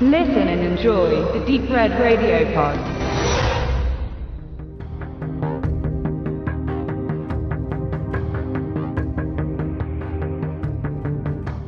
Listen and enjoy the Deep Red Radio Pod.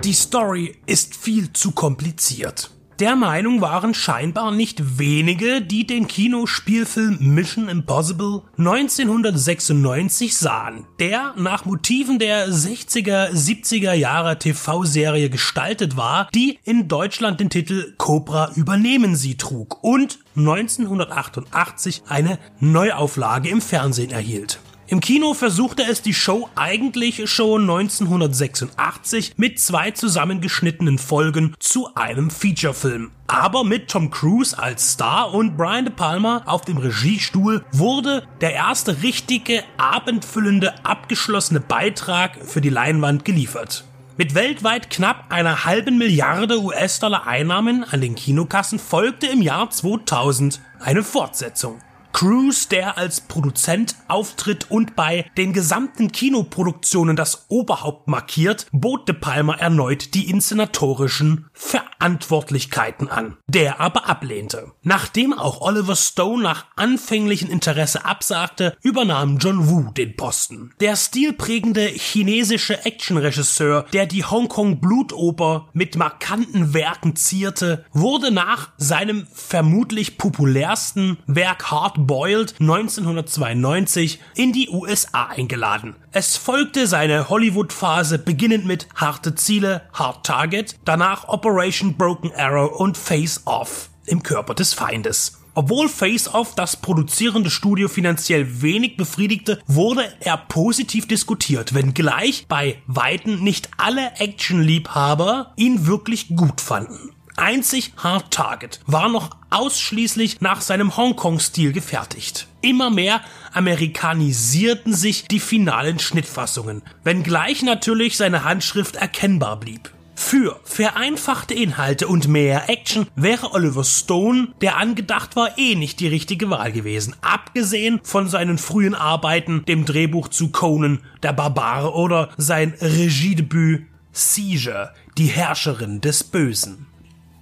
Die Story ist viel zu kompliziert. Der Meinung waren scheinbar nicht wenige, die den Kinospielfilm Mission Impossible 1996 sahen, der nach Motiven der 60er, 70er Jahre TV-Serie gestaltet war, die in Deutschland den Titel Cobra übernehmen sie trug und 1988 eine Neuauflage im Fernsehen erhielt. Im Kino versuchte es die Show eigentlich schon 1986 mit zwei zusammengeschnittenen Folgen zu einem Featurefilm. Aber mit Tom Cruise als Star und Brian De Palma auf dem Regiestuhl wurde der erste richtige, abendfüllende, abgeschlossene Beitrag für die Leinwand geliefert. Mit weltweit knapp einer halben Milliarde US-Dollar Einnahmen an den Kinokassen folgte im Jahr 2000 eine Fortsetzung. Cruise, der als Produzent auftritt und bei den gesamten Kinoproduktionen das Oberhaupt markiert, bot De Palma erneut die inszenatorischen Verantwortlichkeiten an, der aber ablehnte. Nachdem auch Oliver Stone nach anfänglichem Interesse absagte, übernahm John Woo den Posten. Der stilprägende chinesische Actionregisseur, der die Hongkong Blutoper mit markanten Werken zierte, wurde nach seinem vermutlich populärsten Werk Hard Boiled 1992 in die USA eingeladen. Es folgte seine Hollywood-Phase beginnend mit Harte Ziele, Hard Target, danach Operation Broken Arrow und Face Off im Körper des Feindes. Obwohl Face Off das produzierende Studio finanziell wenig befriedigte, wurde er positiv diskutiert, wenngleich bei Weitem nicht alle Actionliebhaber ihn wirklich gut fanden. Einzig Hard Target war noch ausschließlich nach seinem Hongkong-Stil gefertigt. Immer mehr amerikanisierten sich die finalen Schnittfassungen, wenngleich natürlich seine Handschrift erkennbar blieb. Für vereinfachte Inhalte und mehr Action wäre Oliver Stone, der angedacht war, eh nicht die richtige Wahl gewesen. Abgesehen von seinen frühen Arbeiten, dem Drehbuch zu Conan, der Barbare oder sein Regiedebüt Seizure, die Herrscherin des Bösen.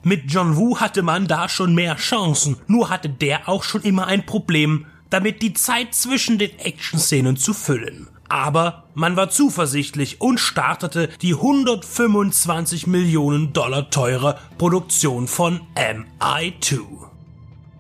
Mit John Woo hatte man da schon mehr Chancen, nur hatte der auch schon immer ein Problem, damit die Zeit zwischen den Action-Szenen zu füllen. Aber man war zuversichtlich und startete die 125 Millionen Dollar teure Produktion von MI2.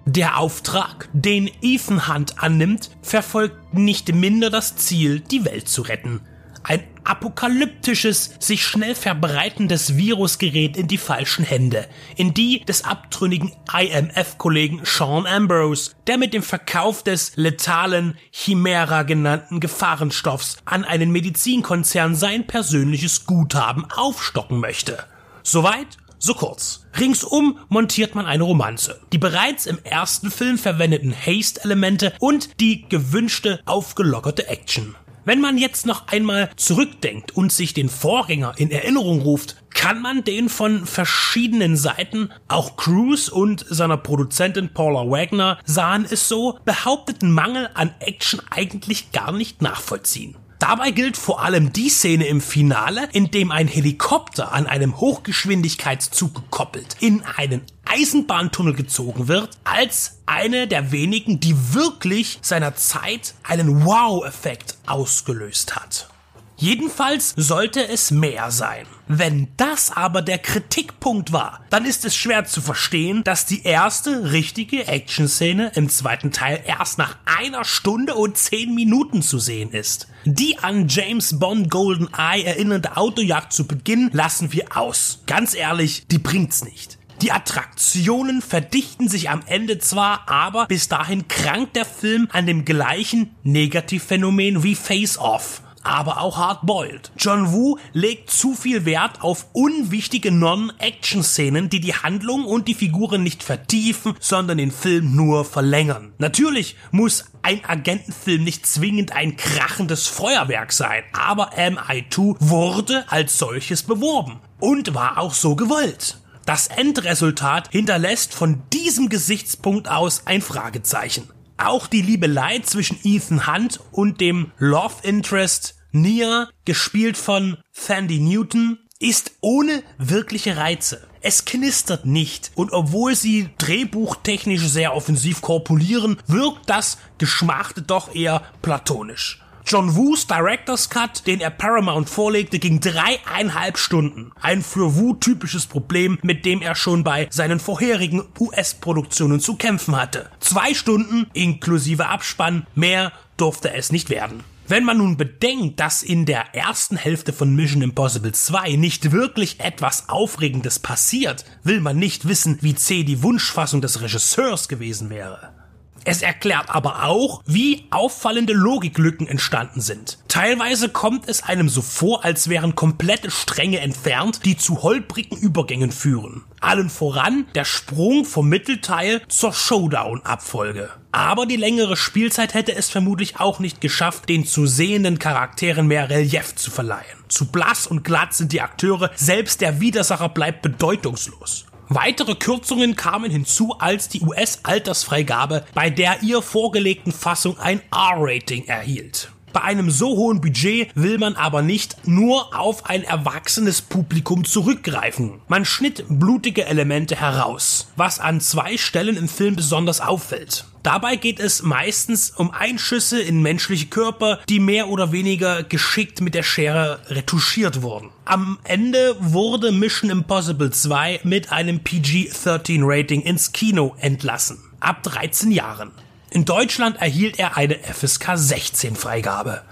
Der Auftrag, den Ethan Hunt annimmt, verfolgt nicht minder das Ziel, die Welt zu retten. Ein apokalyptisches, sich schnell verbreitendes Virus gerät in die falschen Hände, in die des abtrünnigen IMF-Kollegen Sean Ambrose, der mit dem Verkauf des letalen Chimera genannten Gefahrenstoffs an einen Medizinkonzern sein persönliches Guthaben aufstocken möchte. Soweit so kurz. Ringsum montiert man eine Romanze. Die bereits im ersten Film verwendeten Haste-Elemente und die gewünschte aufgelockerte Action. Wenn man jetzt noch einmal zurückdenkt und sich den Vorgänger in Erinnerung ruft, kann man den von verschiedenen Seiten, auch Cruise und seiner Produzentin Paula Wagner sahen es so, behaupteten Mangel an Action eigentlich gar nicht nachvollziehen. Dabei gilt vor allem die Szene im Finale, in dem ein Helikopter an einem Hochgeschwindigkeitszug gekoppelt in einen Eisenbahntunnel gezogen wird, als eine der wenigen, die wirklich seiner Zeit einen Wow-Effekt ausgelöst hat. Jedenfalls sollte es mehr sein. Wenn das aber der Kritikpunkt war, dann ist es schwer zu verstehen, dass die erste richtige Action-Szene im zweiten Teil erst nach einer Stunde und zehn Minuten zu sehen ist. Die an James Bond Golden Eye erinnernde Autojagd zu Beginn lassen wir aus. Ganz ehrlich, die bringt's nicht. Die Attraktionen verdichten sich am Ende zwar, aber bis dahin krankt der Film an dem gleichen Negativphänomen wie Face Off aber auch hardboiled. John Woo legt zu viel Wert auf unwichtige Non-Action-Szenen, die die Handlung und die Figuren nicht vertiefen, sondern den Film nur verlängern. Natürlich muss ein Agentenfilm nicht zwingend ein krachendes Feuerwerk sein, aber MI2 wurde als solches beworben und war auch so gewollt. Das Endresultat hinterlässt von diesem Gesichtspunkt aus ein Fragezeichen. Auch die Liebelei zwischen Ethan Hunt und dem Love Interest Nia, gespielt von Sandy Newton, ist ohne wirkliche Reize. Es knistert nicht. Und obwohl sie drehbuchtechnisch sehr offensiv korpulieren, wirkt das Geschmachte doch eher platonisch. John Woos Director's Cut, den er Paramount vorlegte, ging dreieinhalb Stunden. Ein für Woo typisches Problem, mit dem er schon bei seinen vorherigen US-Produktionen zu kämpfen hatte. Zwei Stunden inklusive Abspann, mehr durfte es nicht werden. Wenn man nun bedenkt, dass in der ersten Hälfte von Mission Impossible 2 nicht wirklich etwas Aufregendes passiert, will man nicht wissen, wie zäh die Wunschfassung des Regisseurs gewesen wäre. Es erklärt aber auch, wie auffallende Logiklücken entstanden sind. Teilweise kommt es einem so vor, als wären komplette Stränge entfernt, die zu holprigen Übergängen führen. Allen voran der Sprung vom Mittelteil zur Showdown-Abfolge. Aber die längere Spielzeit hätte es vermutlich auch nicht geschafft, den zu sehenden Charakteren mehr Relief zu verleihen. Zu blass und glatt sind die Akteure, selbst der Widersacher bleibt bedeutungslos. Weitere Kürzungen kamen hinzu, als die US-Altersfreigabe bei der ihr vorgelegten Fassung ein R-Rating erhielt. Bei einem so hohen Budget will man aber nicht nur auf ein erwachsenes Publikum zurückgreifen. Man schnitt blutige Elemente heraus, was an zwei Stellen im Film besonders auffällt. Dabei geht es meistens um Einschüsse in menschliche Körper, die mehr oder weniger geschickt mit der Schere retuschiert wurden. Am Ende wurde Mission Impossible 2 mit einem PG-13 Rating ins Kino entlassen. Ab 13 Jahren. In Deutschland erhielt er eine FSK 16 Freigabe.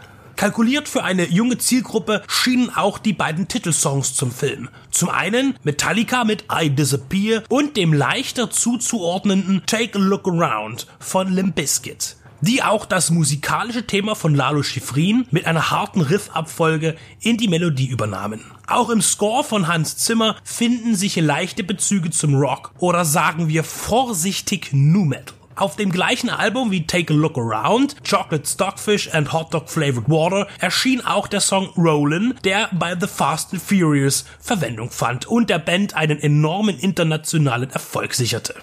Kalkuliert für eine junge Zielgruppe schienen auch die beiden Titelsongs zum Film. Zum einen Metallica mit I Disappear und dem leichter zuzuordnenden Take a Look Around von Limp Bizkit die auch das musikalische Thema von Lalo Schifrin mit einer harten Riffabfolge in die Melodie übernahmen. Auch im Score von Hans Zimmer finden sich leichte Bezüge zum Rock oder sagen wir vorsichtig Nu Metal. Auf dem gleichen Album wie Take a Look Around, Chocolate Stockfish and Hot Dog Flavored Water erschien auch der Song Rollin', der bei The Fast and Furious Verwendung fand und der Band einen enormen internationalen Erfolg sicherte.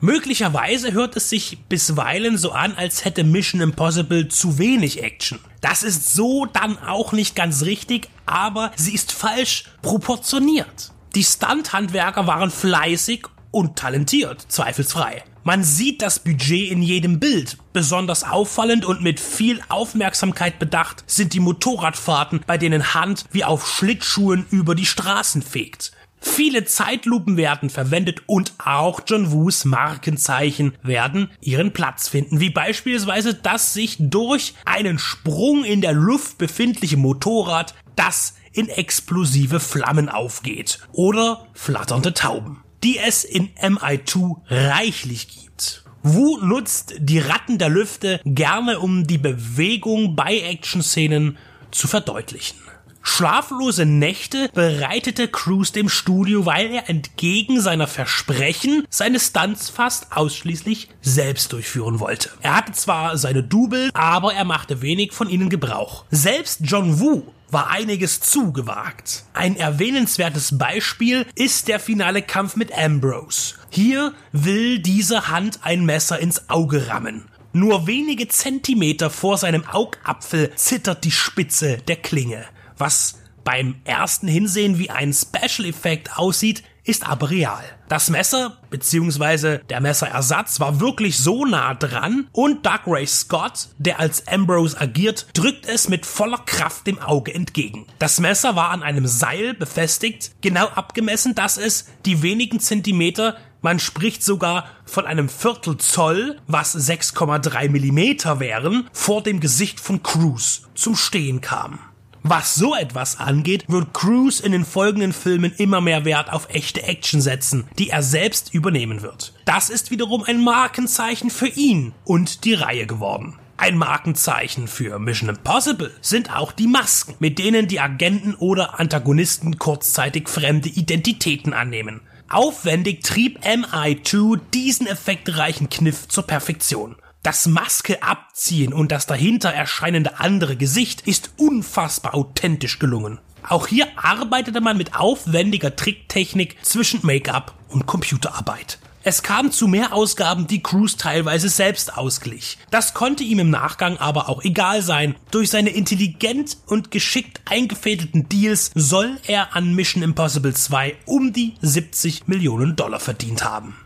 Möglicherweise hört es sich bisweilen so an, als hätte Mission Impossible zu wenig Action. Das ist so dann auch nicht ganz richtig, aber sie ist falsch proportioniert. Die Stunt-Handwerker waren fleißig und talentiert, zweifelsfrei. Man sieht das Budget in jedem Bild. Besonders auffallend und mit viel Aufmerksamkeit bedacht sind die Motorradfahrten, bei denen Hand wie auf Schlittschuhen über die Straßen fegt. Viele Zeitlupen werden verwendet und auch John Woos Markenzeichen werden ihren Platz finden, wie beispielsweise das sich durch einen Sprung in der Luft befindliche Motorrad, das in explosive Flammen aufgeht oder flatternde Tauben die es in MI2 reichlich gibt. Wu nutzt die Ratten der Lüfte gerne, um die Bewegung bei Action-Szenen zu verdeutlichen. Schlaflose Nächte bereitete Cruise dem Studio, weil er entgegen seiner Versprechen seine Stunts fast ausschließlich selbst durchführen wollte. Er hatte zwar seine Double, aber er machte wenig von ihnen Gebrauch. Selbst John Woo war einiges zugewagt. Ein erwähnenswertes Beispiel ist der finale Kampf mit Ambrose. Hier will diese Hand ein Messer ins Auge rammen. Nur wenige Zentimeter vor seinem Augapfel zittert die Spitze der Klinge, was beim ersten Hinsehen wie ein Special Effekt aussieht, ist aber real. Das Messer bzw. der Messerersatz war wirklich so nah dran und Doug Ray Scott, der als Ambrose agiert, drückt es mit voller Kraft dem Auge entgegen. Das Messer war an einem Seil befestigt, genau abgemessen, dass es die wenigen Zentimeter man spricht sogar von einem Viertel Zoll, was 6,3 Millimeter wären, vor dem Gesicht von Cruz zum Stehen kam. Was so etwas angeht, wird Cruise in den folgenden Filmen immer mehr Wert auf echte Action setzen, die er selbst übernehmen wird. Das ist wiederum ein Markenzeichen für ihn und die Reihe geworden. Ein Markenzeichen für Mission Impossible sind auch die Masken, mit denen die Agenten oder Antagonisten kurzzeitig fremde Identitäten annehmen. Aufwendig trieb MI2 diesen effektreichen Kniff zur Perfektion. Das Maske abziehen und das dahinter erscheinende andere Gesicht ist unfassbar authentisch gelungen. Auch hier arbeitete man mit aufwendiger Tricktechnik zwischen Make-up und Computerarbeit. Es kam zu mehr Ausgaben, die Cruise teilweise selbst ausglich. Das konnte ihm im Nachgang aber auch egal sein. Durch seine intelligent und geschickt eingefädelten Deals soll er an Mission Impossible 2 um die 70 Millionen Dollar verdient haben.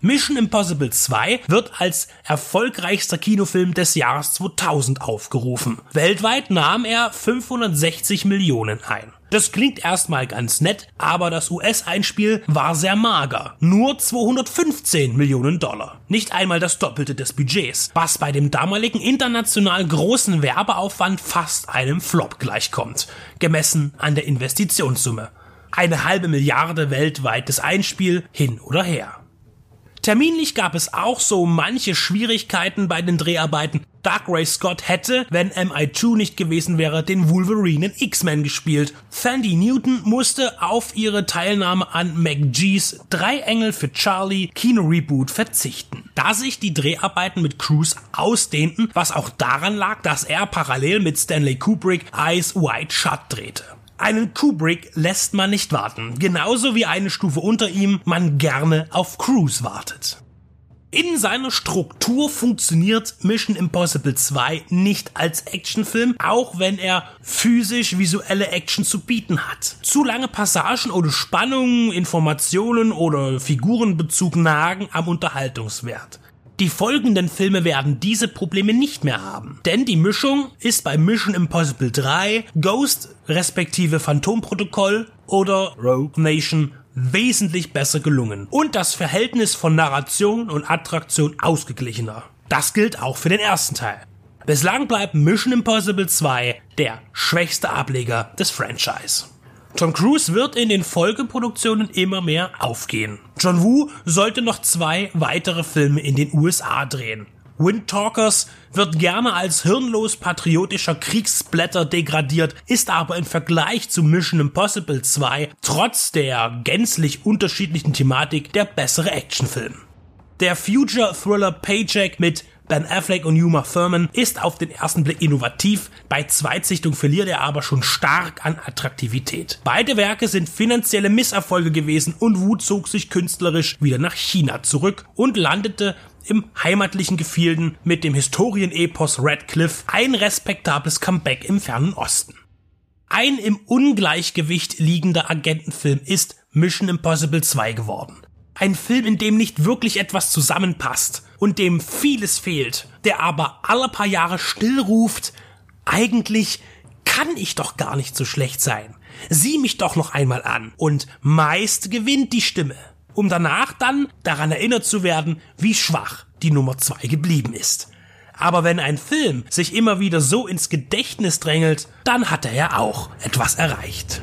Mission Impossible 2 wird als erfolgreichster Kinofilm des Jahres 2000 aufgerufen. Weltweit nahm er 560 Millionen ein. Das klingt erstmal ganz nett, aber das US-Einspiel war sehr mager. Nur 215 Millionen Dollar. Nicht einmal das Doppelte des Budgets, was bei dem damaligen international großen Werbeaufwand fast einem Flop gleichkommt, gemessen an der Investitionssumme. Eine halbe Milliarde weltweites Einspiel hin oder her. Terminlich gab es auch so manche Schwierigkeiten bei den Dreharbeiten. Dark Ray Scott hätte, wenn MI2 nicht gewesen wäre, den Wolverine in X-Men gespielt. Sandy Newton musste auf ihre Teilnahme an McGee's Drei Engel für Charlie Kino-Reboot verzichten, da sich die Dreharbeiten mit Cruise ausdehnten, was auch daran lag, dass er parallel mit Stanley Kubrick Eyes Wide Shut drehte. Einen Kubrick lässt man nicht warten, genauso wie eine Stufe unter ihm man gerne auf Cruise wartet. In seiner Struktur funktioniert Mission Impossible 2 nicht als Actionfilm, auch wenn er physisch visuelle Action zu bieten hat. Zu lange Passagen ohne Spannung, Informationen oder Figurenbezug nagen am Unterhaltungswert. Die folgenden Filme werden diese Probleme nicht mehr haben, denn die Mischung ist bei Mission Impossible 3, Ghost respektive Phantomprotokoll oder Rogue Nation wesentlich besser gelungen und das Verhältnis von Narration und Attraktion ausgeglichener. Das gilt auch für den ersten Teil. Bislang bleibt Mission Impossible 2 der schwächste Ableger des Franchise. Tom Cruise wird in den Folgeproduktionen immer mehr aufgehen. John Woo sollte noch zwei weitere Filme in den USA drehen. Wind Talkers wird gerne als hirnlos patriotischer Kriegsblätter degradiert, ist aber im Vergleich zu Mission Impossible 2 trotz der gänzlich unterschiedlichen Thematik der bessere Actionfilm. Der Future Thriller Paycheck mit Ben Affleck und Uma Thurman ist auf den ersten Blick innovativ, bei Zweitsichtung verliert er aber schon stark an Attraktivität. Beide Werke sind finanzielle Misserfolge gewesen und Wu zog sich künstlerisch wieder nach China zurück und landete im heimatlichen Gefilden mit dem Historienepos Radcliffe ein respektables Comeback im fernen Osten. Ein im Ungleichgewicht liegender Agentenfilm ist Mission Impossible 2 geworden. Ein Film, in dem nicht wirklich etwas zusammenpasst und dem vieles fehlt, der aber alle paar Jahre still ruft, eigentlich kann ich doch gar nicht so schlecht sein. Sieh mich doch noch einmal an. Und meist gewinnt die Stimme, um danach dann daran erinnert zu werden, wie schwach die Nummer zwei geblieben ist. Aber wenn ein Film sich immer wieder so ins Gedächtnis drängelt, dann hat er ja auch etwas erreicht.